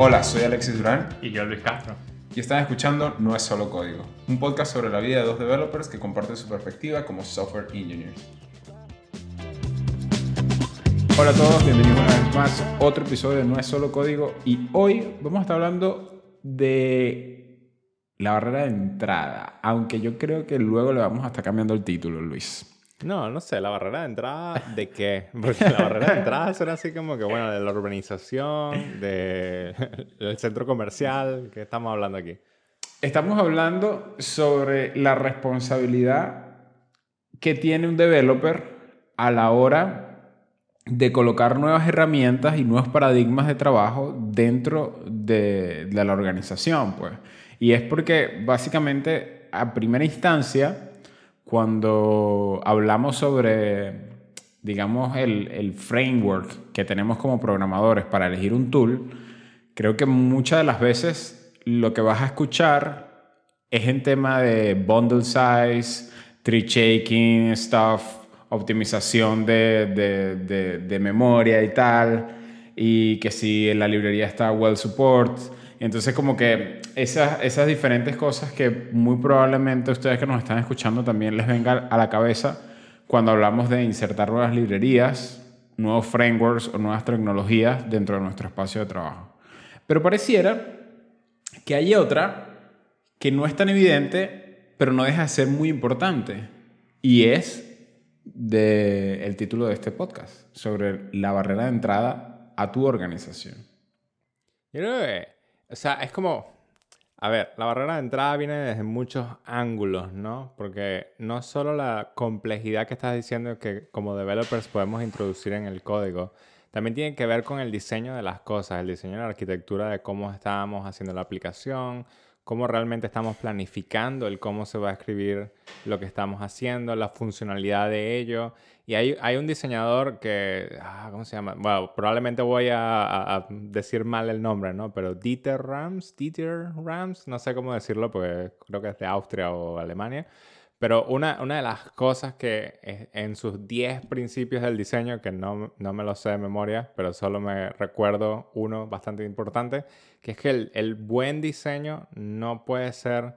Hola, soy Alexis Durán Y yo, Luis Castro. y están escuchando No es solo código, un podcast sobre la vida de dos developers que comparten su perspectiva como software engineers. Hola a todos, bienvenidos una vez más a otro episodio de No es solo código y hoy vamos a estar hablando de la barrera de entrada, aunque yo creo que luego le vamos a estar cambiando el título, Luis. No, no sé, la barrera de entrada, ¿de qué? Porque la barrera de entrada suena así como que, bueno, de la urbanización, de- del centro comercial, ¿qué estamos hablando aquí? Estamos hablando sobre la responsabilidad que tiene un developer a la hora de colocar nuevas herramientas y nuevos paradigmas de trabajo dentro de, de la organización. Pues. Y es porque básicamente a primera instancia, cuando hablamos sobre, digamos, el, el framework que tenemos como programadores para elegir un tool, creo que muchas de las veces lo que vas a escuchar es en tema de bundle size, tree shaking, stuff, optimización de, de, de- de memoria y tal, y que si la librería está well support. Entonces como que esas, esas diferentes cosas que muy probablemente ustedes que nos están escuchando también les venga a la cabeza cuando hablamos de insertar nuevas librerías, nuevos frameworks o nuevas tecnologías dentro de nuestro espacio de trabajo. Pero pareciera que hay otra que no es tan evidente, pero no deja de ser muy importante. Y es de el título de este podcast, sobre la barrera de entrada a tu organización. Yo creo que, o sea, es como, a ver, la barrera de entrada viene desde muchos ángulos, ¿no? Porque no solo la complejidad que estás diciendo que como developers podemos introducir en el código, también tiene que ver con el diseño de las cosas, el diseño de la arquitectura de cómo estamos haciendo la aplicación, cómo realmente estamos planificando el cómo se va a escribir lo que estamos haciendo, la funcionalidad de ello. Y hay, hay un diseñador que, ah, ¿cómo se llama? Bueno, probablemente voy a, a- a decir mal el nombre, ¿no? Pero Dieter Rams, Dieter Rams, no sé cómo decirlo porque creo que es de Austria o Alemania. Pero una, una de las cosas que en sus 10 principios del diseño, que no, no me lo sé de memoria, pero solo me recuerdo uno bastante importante, que es que el, el buen diseño no puede ser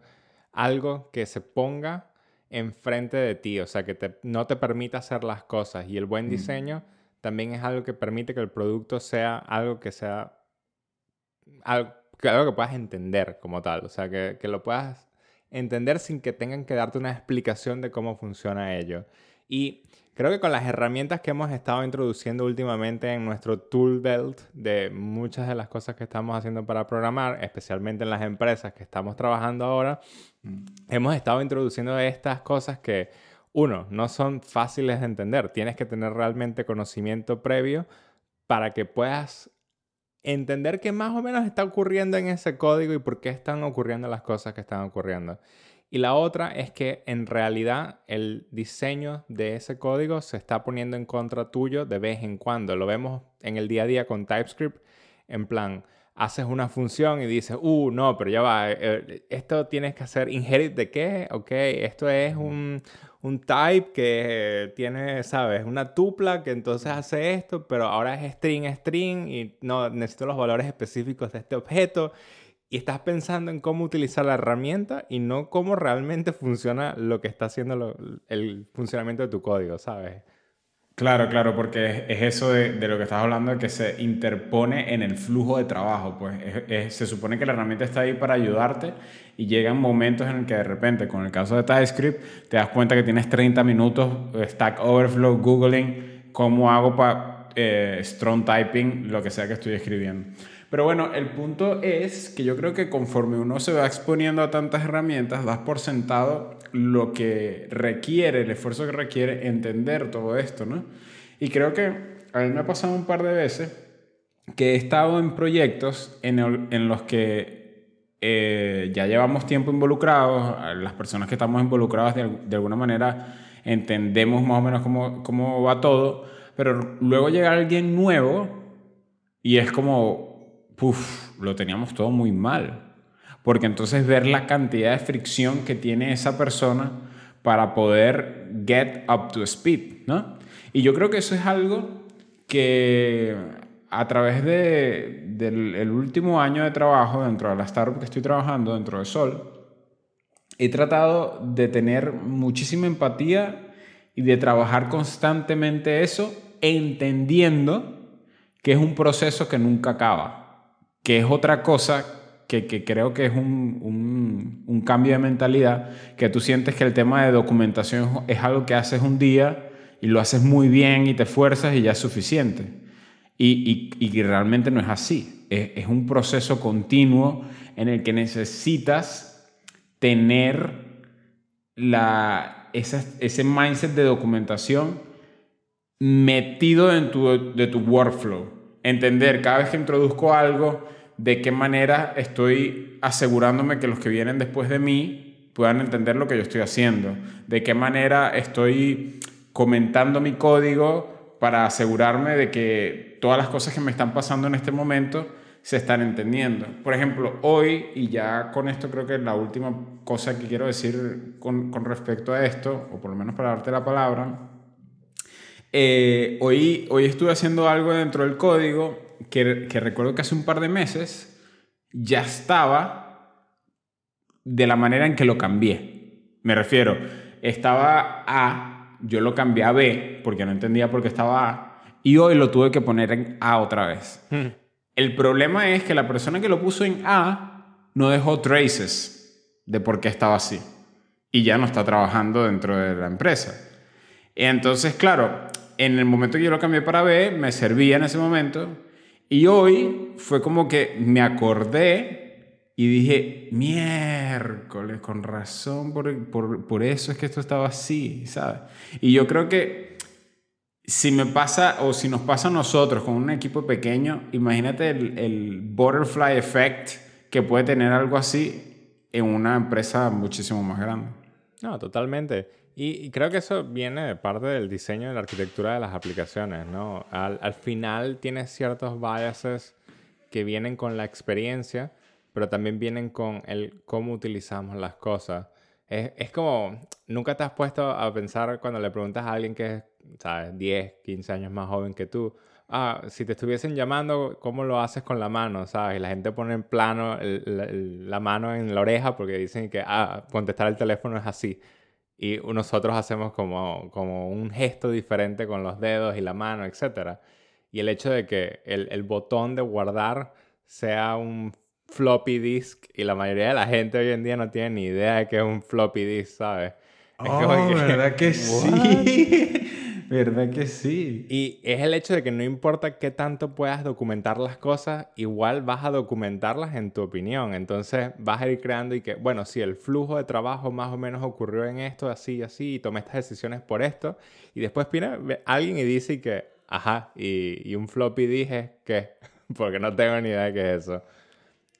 algo que se ponga enfrente de ti, o sea, que te- no te permita hacer las cosas. Y el buen diseño también es algo que permite que el producto sea algo que sea algo que, algo que puedas entender como tal, o sea, que, que lo puedas entender sin que tengan que darte una explicación de cómo funciona ello. Y creo que con las herramientas que hemos estado introduciendo últimamente en nuestro tool belt de muchas de las cosas que estamos haciendo para programar, especialmente en las empresas que estamos trabajando ahora, hemos estado introduciendo estas cosas que, uno, no son fáciles de entender. Tienes que tener realmente conocimiento previo para que puedas entender qué más o menos está ocurriendo en ese código y por qué están ocurriendo las cosas que están ocurriendo. Y la otra es que en realidad el diseño de ese código se está poniendo en contra tuyo de vez en cuando. Lo vemos en el día a día con TypeScript. En plan, haces una función y dices, uh, no, pero ya va, eh, esto tienes que hacer inherit de qué, ok, esto es un, un type que eh, tiene, sabes, una tupla que entonces hace esto, pero ahora es string, string y no, necesito los valores específicos de este objeto. Y estás pensando en cómo utilizar la herramienta y no cómo realmente funciona lo que está haciendo el funcionamiento de tu código, ¿sabes? Claro, claro, porque es, es eso de, lo que estás hablando, que se interpone en el flujo de trabajo. Pues Es- es- se supone que la herramienta está ahí para ayudarte y llegan momentos en el que de repente, con el caso de TypeScript, te das cuenta que tienes 30 minutos eh, Stack Overflow, Googling, cómo hago para strong typing, lo que sea que estoy escribiendo. Pero bueno, el punto es que yo creo que conforme uno se va exponiendo a tantas herramientas, das por sentado lo que requiere, el esfuerzo que requiere entender todo esto, ¿no? Y creo que a mí me ha pasado un par de veces que he estado en proyectos en, el- en los que eh, ya llevamos tiempo involucrados, las personas que estamos involucradas de, de alguna manera entendemos más o menos cómo, cómo va todo, pero luego llega alguien nuevo y es como, puff, lo teníamos todo muy mal. Porque entonces ver la cantidad de fricción que tiene esa persona para poder get up to speed, ¿no? Y yo creo que eso es algo que a través de, del el último año de trabajo dentro de la startup que estoy trabajando, dentro de Sol, he tratado de tener muchísima empatía y de trabajar constantemente eso, entendiendo que es un proceso que nunca acaba, que es otra cosa que, que creo que es un, un, cambio de mentalidad, que tú sientes que el tema de documentación es algo que haces un día y lo haces muy bien y te esfuerzas y ya es suficiente. Y, y, y realmente no es así, es, es un proceso continuo en el que necesitas tener la, ese, ese mindset de documentación metido en tu, de tu workflow. Entender cada vez que introduzco algo, de qué manera estoy asegurándome que los que vienen después de mí puedan entender lo que yo estoy haciendo. De qué manera estoy comentando mi código para asegurarme de que todas las cosas que me están pasando en este momento se están entendiendo. Por ejemplo, hoy, y ya con esto creo que la última cosa que quiero decir con, con respecto a esto, o por lo menos para darte la palabra, eh, hoy, hoy estuve haciendo algo dentro del código que, que recuerdo que hace un par de meses ya estaba de la manera en que lo cambié. Me refiero, estaba A, yo lo cambié a B porque no entendía por qué estaba A, y hoy lo tuve que poner en A otra vez. Hmm. El problema es que la persona que lo puso en A no dejó traces de por qué estaba así. Y ya no está trabajando dentro de la empresa. Entonces, claro, en el momento que yo lo cambié para B, me servía en ese momento. Y hoy fue como que me acordé y dije, miércoles, con razón, por, por, por eso es que esto estaba así, ¿sabes? Y yo creo que si me pasa o si nos pasa a nosotros con un equipo pequeño, imagínate el, el butterfly effect que puede tener algo así en una empresa muchísimo más grande. No, totalmente. Y, creo que eso viene de parte del diseño y la arquitectura de las aplicaciones, ¿no? Al, al, final tienes ciertos biases que vienen con la experiencia, pero también vienen con el cómo utilizamos las cosas. Es, es como, nunca te has puesto a pensar cuando le preguntas a alguien que es, ¿sabes? 10, 15 años más joven que tú, ah, si te estuviesen llamando, ¿cómo lo haces con la mano? ¿Sabes? Y la gente pone en plano el, la mano en la oreja porque dicen que, ah, contestar el teléfono es así y nosotros hacemos como, como un gesto diferente con los dedos y la mano, etc. Y el hecho de que el, el botón de guardar sea un floppy disk y la mayoría de la gente hoy en día no tiene ni idea de que es un floppy disk, ¿sabes? Es oh, que, ¿verdad que sí? ¿Verdad que sí? Y es el hecho de que no importa qué tanto puedas documentar las cosas, igual vas a documentarlas en tu opinión. Entonces vas a ir creando y que, bueno, si el flujo de trabajo más o menos ocurrió en esto, así y así, y tomé estas decisiones por esto, y después viene alguien y dice que, ajá, y, y un floppy dije que, porque no tengo ni idea de qué es eso.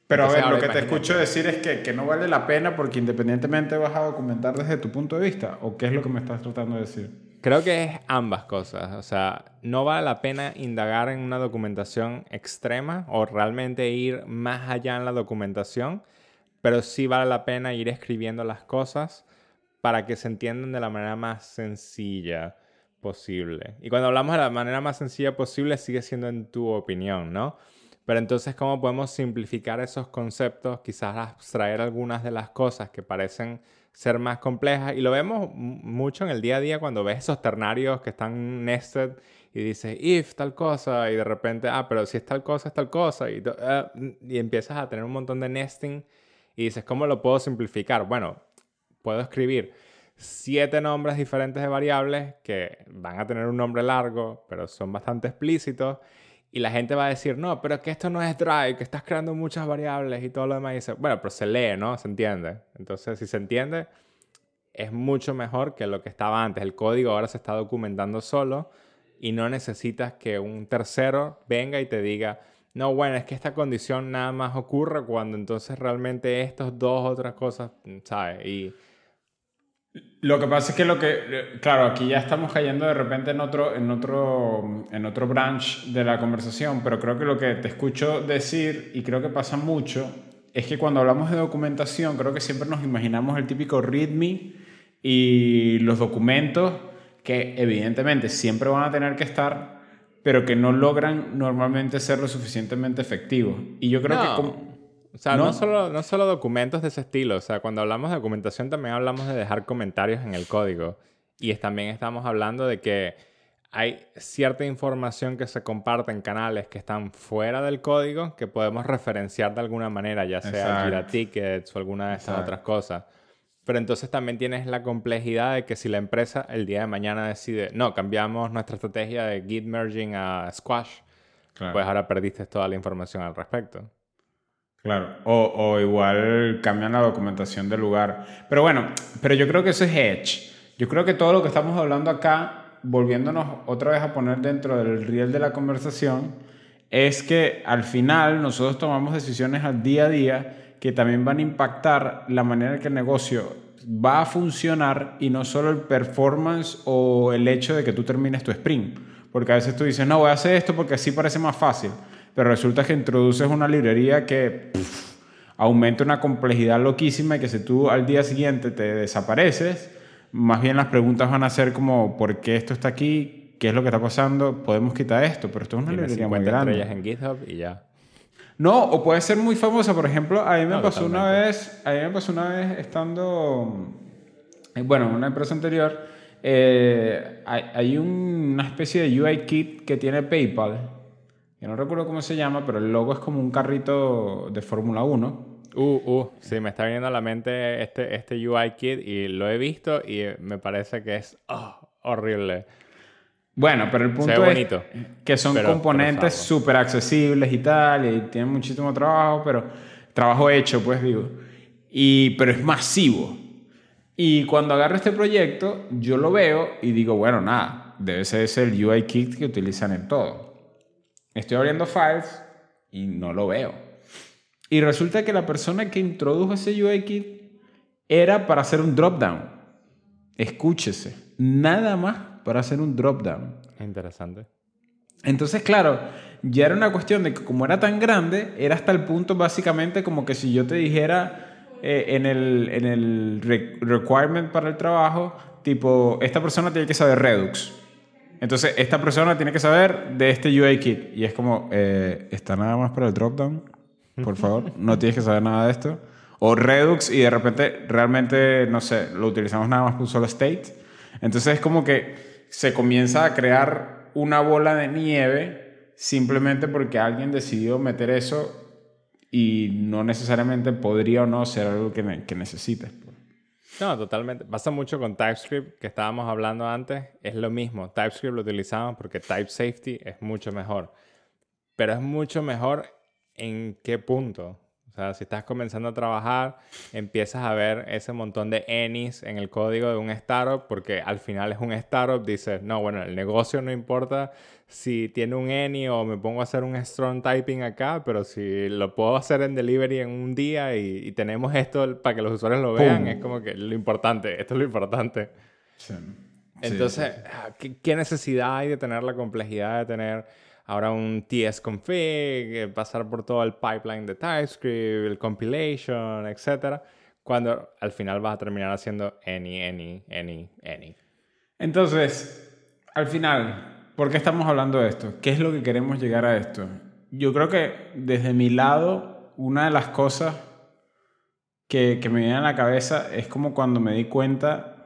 Pero a ver, lo que te escucho decir es que, que, no vale la pena porque independientemente vas a documentar desde tu punto de vista, ¿o qué es lo que me estás tratando de decir? Creo que es ambas cosas. O sea, no vale la pena indagar en una documentación extrema o realmente ir más allá en la documentación, pero sí vale la pena ir escribiendo las cosas para que se entiendan de la manera más sencilla posible. Y cuando hablamos de la manera más sencilla posible, sigue siendo en tu opinión, ¿no? Pero entonces, ¿cómo podemos simplificar esos conceptos? Quizás abstraer algunas de las cosas que parecen ser más complejas. Y lo vemos mucho en el día a día cuando ves esos ternarios que están nested y dices, if tal cosa, y de repente, ah, pero si es tal cosa, es tal cosa, y, uh, y empiezas a tener un montón de nesting y dices, ¿cómo lo puedo simplificar? Bueno, puedo escribir siete nombres diferentes de variables que van a tener un nombre largo, pero son bastante explícitos y la gente va a decir, no, pero que esto no es Drive, que estás creando muchas variables y todo lo demás. Y dice, bueno, pero se lee, ¿no? Se entiende. Entonces, si se entiende, es mucho mejor que lo que estaba antes. El código ahora se está documentando solo y no necesitas que un tercero venga y te diga, no, bueno, es que esta condición nada más ocurre cuando entonces realmente estas dos otras cosas, ¿sabes? Y lo que pasa es que lo que, claro, aquí ya estamos cayendo de repente en otro, en otro, en otro branch de la conversación, pero creo que lo que te escucho decir, y creo que pasa mucho, es que cuando hablamos de documentación, creo que siempre nos imaginamos el típico README y los documentos que evidentemente siempre van a tener que estar, pero que no logran normalmente ser lo suficientemente efectivos. Y yo creo que... Como, o sea, ¿no? solo, no solo documentos de ese estilo. O sea, cuando hablamos de documentación también hablamos de dejar comentarios en el código. Y también estamos hablando de que hay cierta información que se comparte en canales que están fuera del código que podemos referenciar de alguna manera, ya sea Jira Tickets o alguna de estas otras cosas. Pero entonces también tienes la complejidad de que si la empresa el día de mañana decide, no, cambiamos nuestra estrategia de Git merging a Squash, pues ahora perdiste toda la información al respecto. Claro, o, o, igual cambian la documentación del lugar. Pero bueno, pero yo creo que eso es Edge. Yo creo que todo lo que estamos hablando acá, volviéndonos otra vez a poner dentro del riel de la conversación, es que al final nosotros tomamos decisiones al día a día que también van a impactar la manera en que el negocio va a funcionar y no solo el performance o el hecho de que tú termines tu sprint. Porque a veces tú dices, no, voy a hacer esto porque así parece más fácil pero resulta que introduces una librería que aumenta una complejidad loquísima y que si tú al día siguiente te desapareces, más bien las preguntas van a ser como, ¿por qué esto está aquí? ¿Qué es lo que está pasando? Podemos quitar esto, pero esto es una librería muy grande. en GitHub y ya. No, o puede ser muy famosa. Por ejemplo, a mí me pasó una vez, a mí me pasó una vez estando, eh, bueno, en una empresa anterior, eh, hay, hay, una especie de UI kit que tiene PayPal yo no recuerdo cómo se llama, pero el logo es como un carrito de Fórmula 1. Uh, uh, sí, me está viniendo a la mente este, este UI kit y lo he visto y me parece que es oh, horrible. Bueno, pero el punto es que son componentes súper accesibles y tal, y tienen muchísimo trabajo, pero trabajo hecho, pues digo. Y, pero es masivo. Y cuando agarro este proyecto, yo lo veo y digo, bueno, nada, debe ser ese el UI kit que utilizan en todo. Estoy abriendo files y no lo veo. Y resulta que la persona que introdujo ese UI kit era para hacer un dropdown. Escúchese, nada más para hacer un dropdown. Interesante. Entonces, claro, ya era una cuestión de que como era tan grande, era hasta el punto básicamente como que si yo te dijera eh, en el, en el requirement para el trabajo, tipo, esta persona tiene que saber Redux. Entonces, esta persona tiene que saber de este UI kit. Y es como, eh, ¿está nada más para el dropdown? Por favor, no tienes que saber nada de esto. O Redux y de repente realmente, no sé, lo utilizamos nada más por un solo state. Entonces es como que se comienza a crear una bola de nieve simplemente porque alguien decidió meter eso y no necesariamente podría o no ser algo que, que necesites. No, totalmente. Pasa mucho con TypeScript, que estábamos hablando antes. Es lo mismo. TypeScript lo utilizamos porque Type Safety es mucho mejor. Pero es mucho mejor en qué punto. Sea, si estás comenzando a trabajar, empiezas a ver ese montón de any's en el código de un startup, porque al final es un startup, dices, no, bueno, el negocio no importa si tiene un any o me pongo a hacer un strong typing acá, pero si lo puedo hacer en delivery en un día y, tenemos esto para que los usuarios lo vean, es como que lo importante, esto es lo importante. Entonces, ah, ¿qué necesidad hay de tener la complejidad de tener ahora un tsconfig, eh, pasar por todo el pipeline de TypeScript, el compilation, etc. Cuando al final vas a terminar haciendo any, any, any, any. Entonces, al final, ¿por qué estamos hablando de esto? ¿Qué es lo que queremos llegar a esto? Yo creo que desde mi lado, una de las cosas que, que me viene a la cabeza es como cuando me di cuenta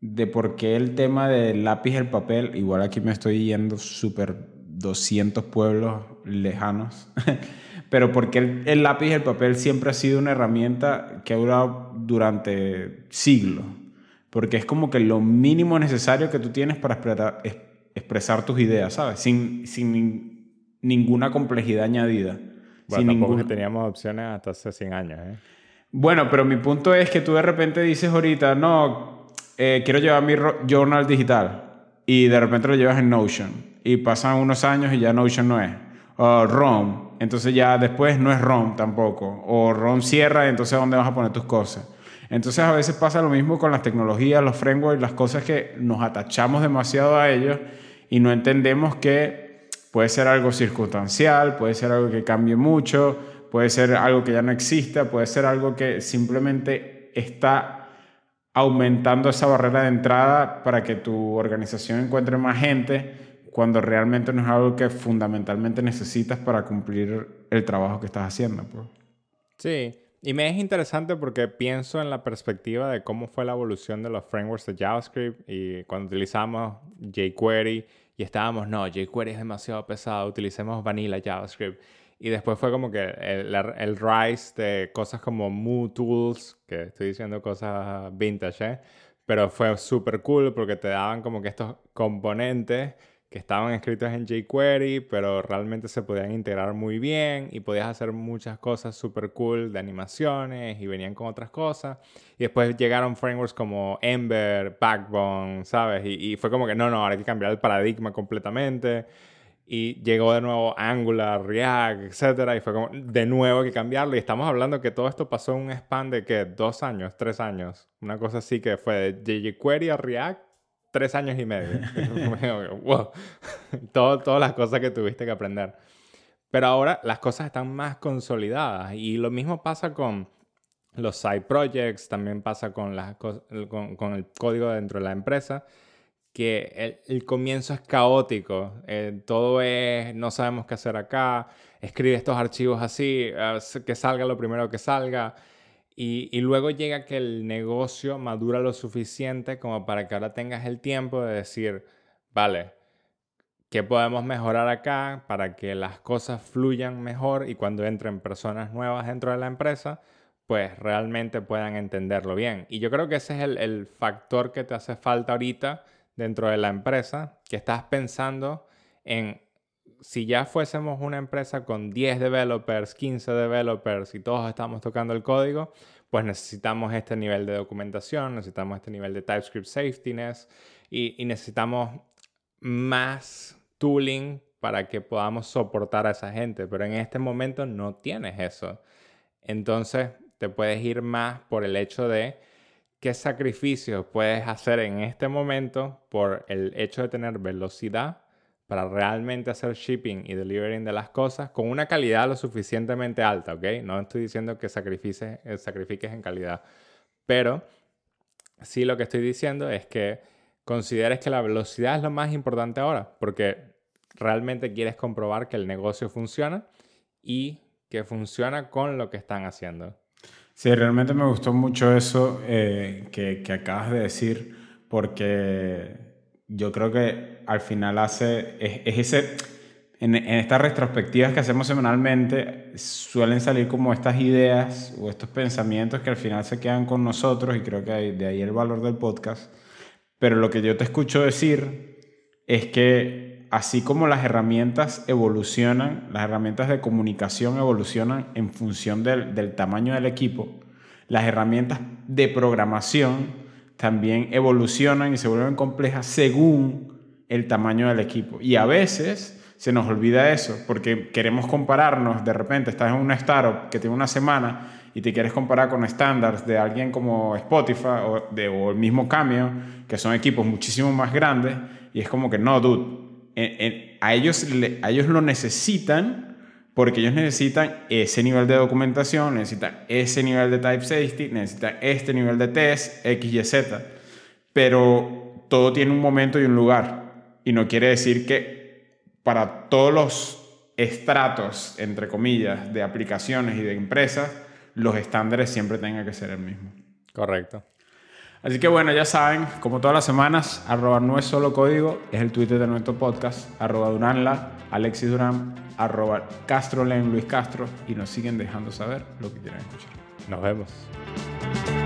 de por qué el tema del lápiz el papel, igual aquí me estoy yendo súper 200 pueblos lejanos, pero porque el, lápiz y el papel siempre ha sido una herramienta que ha durado durante siglos, porque es como que lo mínimo necesario que tú tienes para expresar, tus ideas, ¿sabes? Sin, sin ninguna complejidad añadida. Bueno, tampoco que teníamos opciones hasta hace 100 años, ¿eh? Bueno, pero mi punto es que tú de repente dices ahorita, no, eh, quiero llevar mi journal digital y de repente lo llevas en Notion y pasan unos años y ya Notion no es. O ROM, entonces ya después no es ROM tampoco. O ROM cierra, entonces ¿dónde vas a poner tus cosas? Entonces a veces pasa lo mismo con las tecnologías, los frameworks, las cosas que nos atachamos demasiado a ellos y no entendemos que puede ser algo circunstancial, puede ser algo que cambie mucho, puede ser algo que ya no exista, puede ser algo que simplemente está aumentando esa barrera de entrada para que tu organización encuentre más gente cuando realmente no es algo que fundamentalmente necesitas para cumplir el trabajo que estás haciendo. Pues. Sí, y me es interesante porque pienso en la perspectiva de cómo fue la evolución de los frameworks de JavaScript y cuando utilizamos jQuery y estábamos, no, jQuery es demasiado pesado, utilicemos vanilla JavaScript. Y después fue como que el, el rise de cosas como Moo Tools, que estoy diciendo cosas vintage, ¿eh? pero fue súper cool porque te daban como que estos componentes que estaban escritos en jQuery, pero realmente se podían integrar muy bien y podías hacer muchas cosas súper cool de animaciones y venían con otras cosas. Y después llegaron frameworks como Ember, Backbone, ¿sabes? Y, fue como que no, no, ahora hay que cambiar el paradigma completamente y llegó de nuevo Angular, React, etcétera, y fue como de nuevo que cambiarlo. Y estamos hablando que todo esto pasó en un span de que dos años, tres años, una cosa así que fue de jQuery a React, tres años y medio. wow. todo, todas las cosas que tuviste que aprender. Pero ahora las cosas están más consolidadas y lo mismo pasa con los side projects, también pasa con, las, con, con el código dentro de la empresa que el, comienzo es caótico, eh, todo es, no sabemos qué hacer acá, escribe estos archivos así, eh, que salga lo primero que salga, y, luego llega que el negocio madura lo suficiente como para que ahora tengas el tiempo de decir, vale, ¿qué podemos mejorar acá para que las cosas fluyan mejor y cuando entren personas nuevas dentro de la empresa, pues realmente puedan entenderlo bien? Y yo creo que ese es el, el factor que te hace falta ahorita dentro de la empresa que estás pensando en si ya fuésemos una empresa con 10 developers, 15 developers y todos estamos tocando el código, pues necesitamos este nivel de documentación, necesitamos este nivel de TypeScript safetyness y, y necesitamos más tooling para que podamos soportar a esa gente, pero en este momento no tienes eso. Entonces te puedes ir más por el hecho de qué sacrificios puedes hacer en este momento por el hecho de tener velocidad para realmente hacer shipping y delivering de las cosas con una calidad lo suficientemente alta, ¿ok? No estoy diciendo que sacrifiques, eh, sacrifiques en calidad, pero sí lo que estoy diciendo es que consideres que la velocidad es lo más importante ahora, porque realmente quieres comprobar que el negocio funciona y que funciona con lo que están haciendo. Sí, realmente me gustó mucho eso eh, que, acabas de decir, porque yo creo que al final hace, es, ese, en, en, estas retrospectivas que hacemos semanalmente, suelen salir como estas ideas o estos pensamientos que al final se quedan con nosotros y creo que de ahí el valor del podcast. Pero lo que yo te escucho decir es que así como las herramientas evolucionan, las herramientas de comunicación evolucionan en función del, tamaño del equipo, las herramientas de programación también evolucionan y se vuelven complejas según el tamaño del equipo. Y a veces se nos olvida eso, porque queremos compararnos, de repente estás en una startup que tiene una semana y te quieres comparar con estándares de alguien como Spotify o, el mismo Cameo, que son equipos muchísimo más grandes, y es como que no, dude, a, ellos, a ellos lo necesitan porque ellos necesitan ese nivel de documentación, necesitan ese nivel de type safety, necesitan este nivel de test, X, Y, Z. Pero todo tiene un momento y un lugar. Y no quiere decir que para todos los estratos, entre comillas, de aplicaciones y de empresas, los estándares siempre tengan que ser el mismo. Correcto. Así que bueno, ya saben, como todas las semanas, arroba no es solo código, es el Twitter de nuestro podcast, arroba Duranla, Alexis Durán, arroba Castrolen, Luis Castro, y nos siguen dejando saber lo que quieren escuchar. Nos vemos.